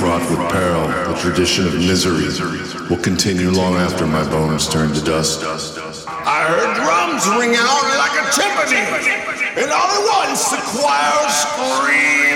fraught with peril, the tradition of misery, will continue long after my bones turn to dust. I heard drums ring out like a timpani, and all at once the choir screamed.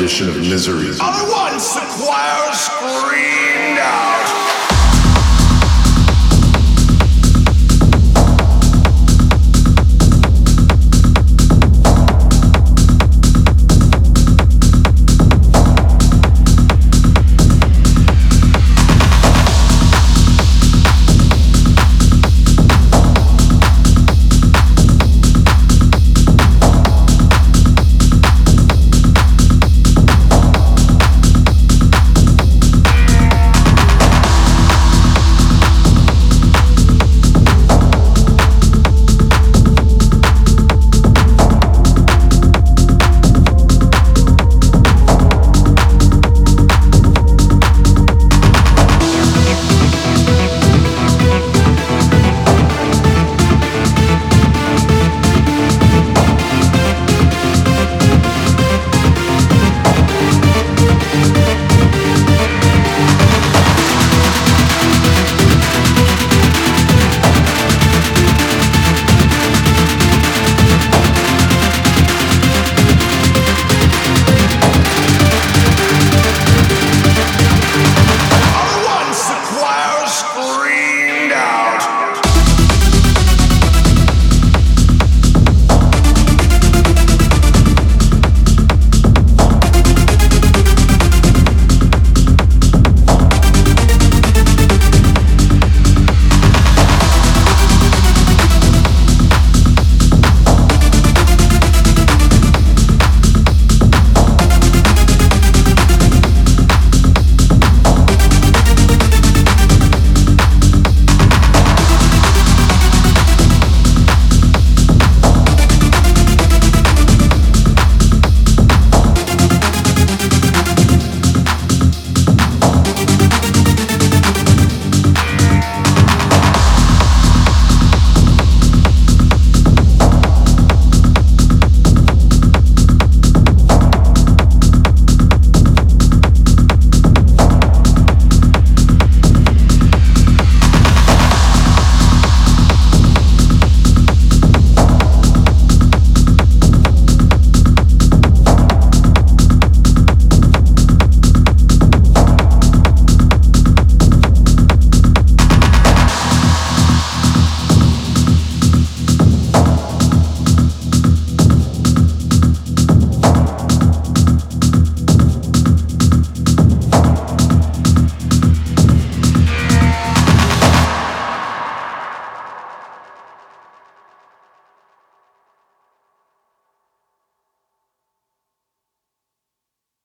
Tradition of misery. Choir screamed out.